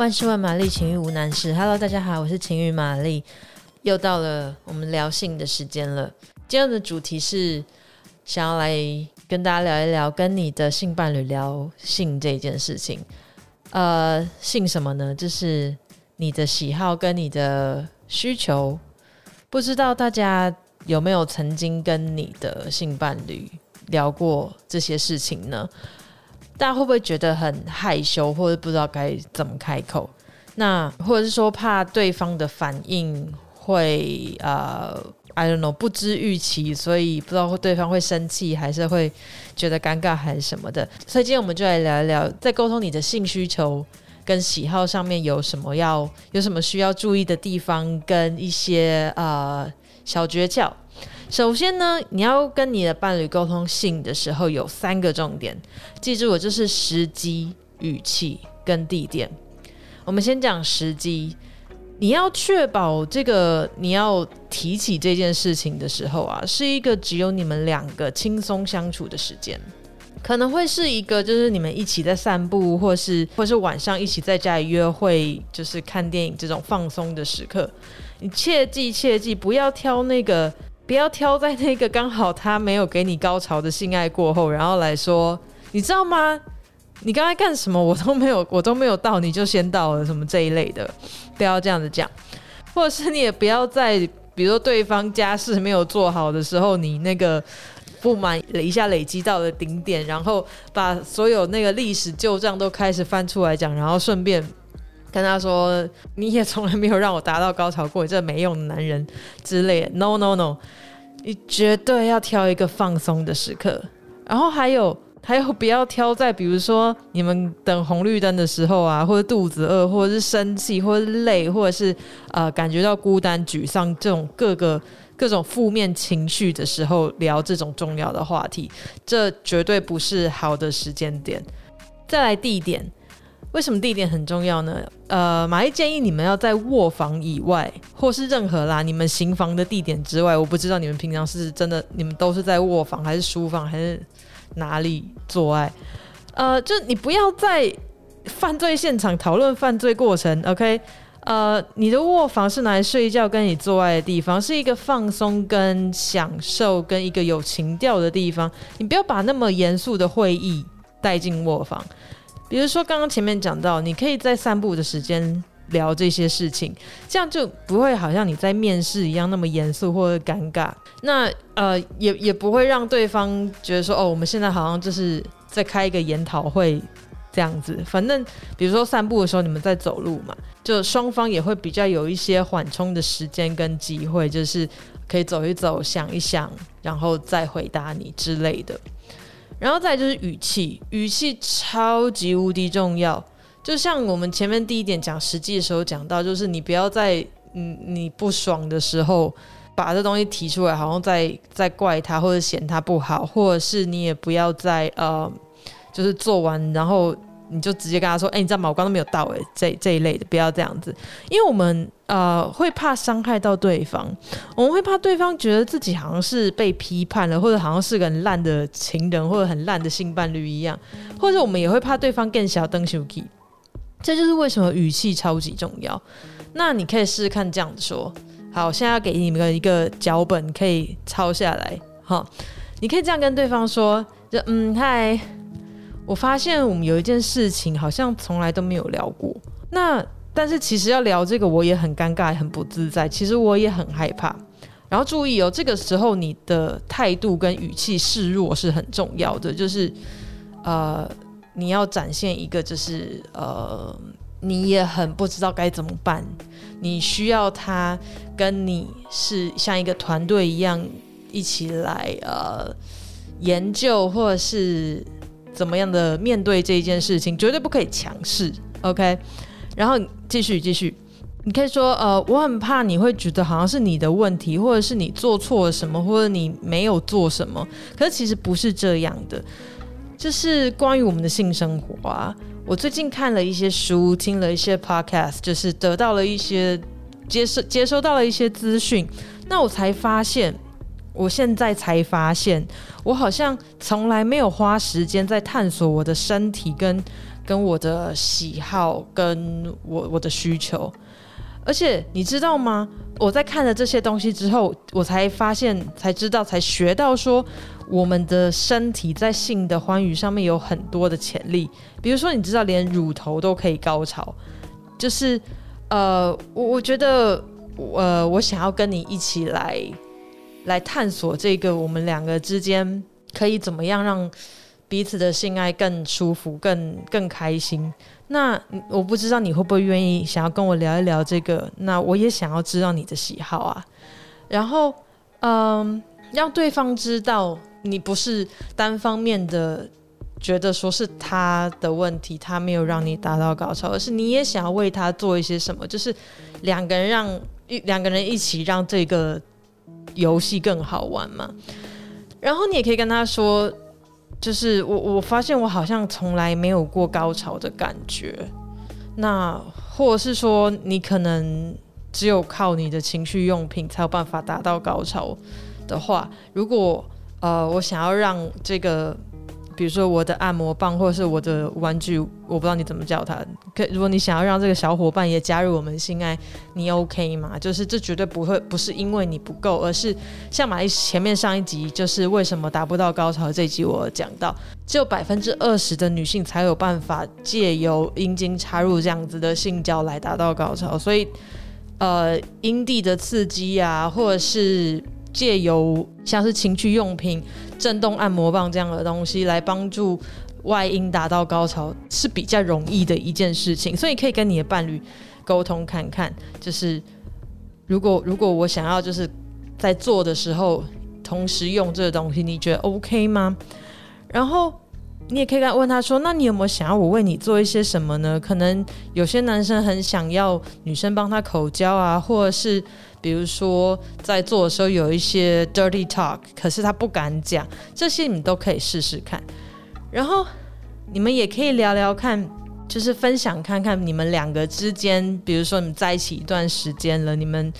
万事万玛丽，情欲无难事。Hello，大家好，我是情欲玛丽，又到了我们聊性的时间了。今天的主题是想要来跟大家聊一聊，跟你的性伴侣聊性这件事情。呃，性什么呢？就是你的喜好跟你的需求。不知道大家有没有曾经跟你的性伴侣聊过这些事情呢？大家会不会觉得很害羞，或者不知道该怎么开口？那或者是说怕对方的反应会呃，I don't know，不知预期，所以不知道对方会生气，还是会觉得尴尬，还是什么的。所以今天我们就来聊一聊，在沟通你的性需求跟喜好上面有什么要有什么需要注意的地方，跟一些呃小诀窍。首先呢，你要跟你的伴侣沟通性的时候，有三个重点，记住我就是时机、语气跟地点。我们先讲时机，你要确保这个你要提起这件事情的时候啊，是一个只有你们两个轻松相处的时间，可能会是一个就是你们一起在散步，或是或是晚上一起在家里约会，就是看电影这种放松的时刻。你切记切记，不要挑那个。不要挑在那个刚好他没有给你高潮的性爱过后，然后来说，你知道吗？你刚才干什么？我都没有，我都没有到，你就先到了，什么这一类的，不要这样子讲。或者是你也不要在，比如说对方家事没有做好的时候，你那个不满一下累积到了顶点，然后把所有那个历史旧账都开始翻出来讲，然后顺便。跟他说，你也从来没有让我达到高潮过，你这没用的男人之类的。No No No，你绝对要挑一个放松的时刻。然后还有还有，不要挑在比如说你们等红绿灯的时候啊，或者肚子饿，或者是生气，或者是累，或者是呃感觉到孤单、沮丧这种各个各种负面情绪的时候聊这种重要的话题，这绝对不是好的时间点。再来地点。为什么地点很重要呢？呃，玛丽建议你们要在卧房以外，或是任何啦，你们行房的地点之外。我不知道你们平常是真的，你们都是在卧房，还是书房，还是哪里做爱？呃，就你不要在犯罪现场讨论犯罪过程，OK？呃，你的卧房是拿来睡觉跟你做爱的地方，是一个放松跟享受跟一个有情调的地方。你不要把那么严肃的会议带进卧房。比如说，刚刚前面讲到，你可以在散步的时间聊这些事情，这样就不会好像你在面试一样那么严肃或者尴尬。那呃，也也不会让对方觉得说，哦，我们现在好像就是在开一个研讨会这样子。反正比如说散步的时候，你们在走路嘛，就双方也会比较有一些缓冲的时间跟机会，就是可以走一走，想一想，然后再回答你之类的。然后再就是语气，语气超级无敌重要。就像我们前面第一点讲实际的时候讲到，就是你不要在嗯你不爽的时候把这东西提出来，好像在在怪他或者嫌他不好，或者是你也不要在呃就是做完然后。你就直接跟他说：“哎、你知道吗？我刚刚都没有到哎、这这一类的不要这样子，因为我们呃会怕伤害到对方，我们会怕对方觉得自己好像是被批判了，或者好像是个很烂的情人，或者很烂的性伴侣一样，或者我们也会怕对方更小灯羞气。这就是为什么语气超级重要。那你可以试试看这样子说。好，我现在要给你们一个脚本，可以抄下来。好，你可以这样跟对方说：就嗯，嗨。”我发现我们有一件事情好像从来都没有聊过，那但是其实要聊这个我也很尴尬，很不自在。其实我也很害怕。然后注意哦，这个时候你的态度跟语气示弱是很重要的，就是呃，你要展现一个就是呃，你也很不知道该怎么办，你需要他跟你是像一个团队一样一起来呃研究或者是。怎么样的面对这一件事情，绝对不可以强势，OK？然后继续继续，你可以说，呃，我很怕你会觉得好像是你的问题，或者是你做错了什么，或者你没有做什么，可是其实不是这样的。就是关于我们的性生活啊，我最近看了一些书，听了一些 podcast，就是得到了一些接收接收到了一些资讯，那我才发现。我现在才发现，我好像从来没有花时间在探索我的身体跟跟我的喜好跟我我的需求。而且你知道吗？我在看了这些东西之后，我才发现，才知道，才学到说，我们的身体在性的欢愉上面有很多的潜力。比如说，你知道，连乳头都可以高潮，就是呃，我我觉得，呃，我想要跟你一起来。来探索这个我们两个之间可以怎么样让彼此的性爱更舒服、更更开心。那我不知道你会不会愿意想要跟我聊一聊这个？那我也想要知道你的喜好啊。然后，嗯，让对方知道你不是单方面的觉得说是他的问题，他没有让你达到高潮，而是你也想要为他做一些什么，就是两个人让一两个人一起让这个。游戏更好玩嘛？然后你也可以跟他说，就是我我发现我好像从来没有过高潮的感觉。那或者是说，你可能只有靠你的情绪用品才有办法达到高潮的话，如果呃，我想要让这个。比如说我的按摩棒，或者是我的玩具，我不知道你怎么叫它。可如果你想要让这个小伙伴也加入我们性爱，你 OK 吗？就是这绝对不会，不是因为你不够，而是像玛丽前面上一集，就是为什么达不到高潮这一集我讲到，只有百分之二十的女性才有办法借由阴茎插入这样子的性交来达到高潮，所以呃，阴蒂的刺激啊，或者是借由像是情趣用品。震动按摩棒这样的东西来帮助外阴达到高潮是比较容易的一件事情，所以可以跟你的伴侣沟通看看，就是如果如果我想要就是在做的时候同时用这个东西，你觉得 OK 吗？然后你也可以跟问他说，那你有没有想要我为你做一些什么呢？可能有些男生很想要女生帮他口交啊，或者是。比如说，在做的时候有一些 dirty talk，可是他不敢讲，这些你都可以试试看。然后你们也可以聊聊看，就是分享看看你们两个之间，比如说你们在一起一段时间了，你们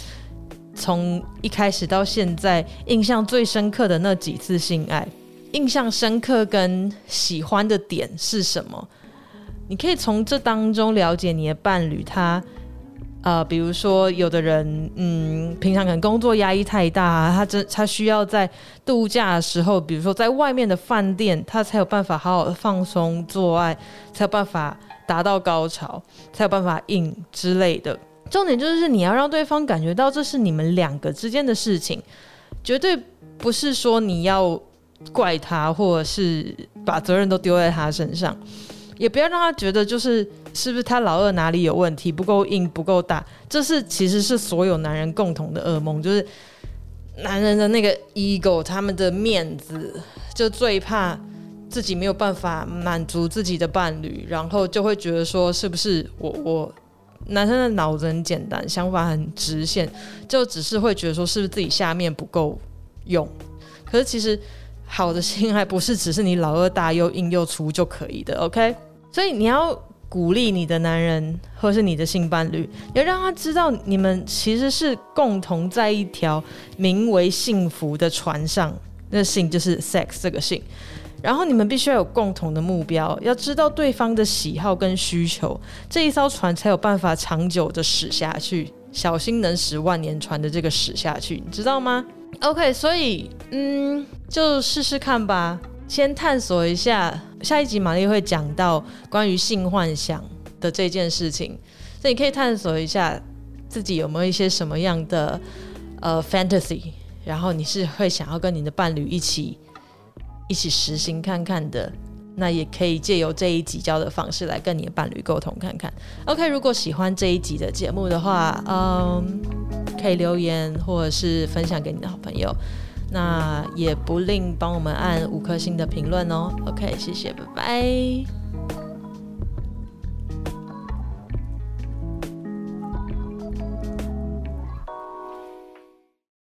从一开始到现在，印象最深刻的那几次性爱，印象深刻跟喜欢的点是什么？你可以从这当中了解你的伴侣他。呃，比如说，有的人，嗯，平常可能工作压力太大，他真他需要在度假的时候，比如说在外面的饭店，他才有办法好好的放松做爱，才有办法达到高潮，才有办法硬之类的。重点就是你要让对方感觉到这是你们两个之间的事情，绝对不是说你要怪他，或者是把责任都丢在他身上。也不要让他觉得就是是不是他老二哪里有问题，不够硬不够大，这是其实是所有男人共同的噩梦，就是男人的那个 ego，他们的面子就最怕自己没有办法满足自己的伴侣，然后就会觉得说是不是我我男生的脑子很简单，想法很直线，就只是会觉得说是不是自己下面不够用，可是其实好的性爱不是只是你老二大又硬又粗就可以的，OK？所以你要鼓励你的男人，或是你的性伴侣，要让他知道你们其实是共同在一条名为幸福的船上。那性就是 sex 这个性，然后你们必须要有共同的目标，要知道对方的喜好跟需求，这一艘船才有办法长久的驶下去。小心能驶万年船的这个驶下去，你知道吗？OK，所以嗯，就试试看吧。先探索一下，下一集玛丽会讲到关于性幻想的这件事情，所以你可以探索一下自己有没有一些什么样的呃 fantasy，然后你是会想要跟你的伴侣一起一起实行看看的，那也可以借由这一集教的方式来跟你的伴侣沟通看看。OK，如果喜欢这一集的节目的话，嗯，可以留言或者是分享给你的好朋友。那也不吝帮我们按五颗星的评论哦。OK，谢谢，拜拜。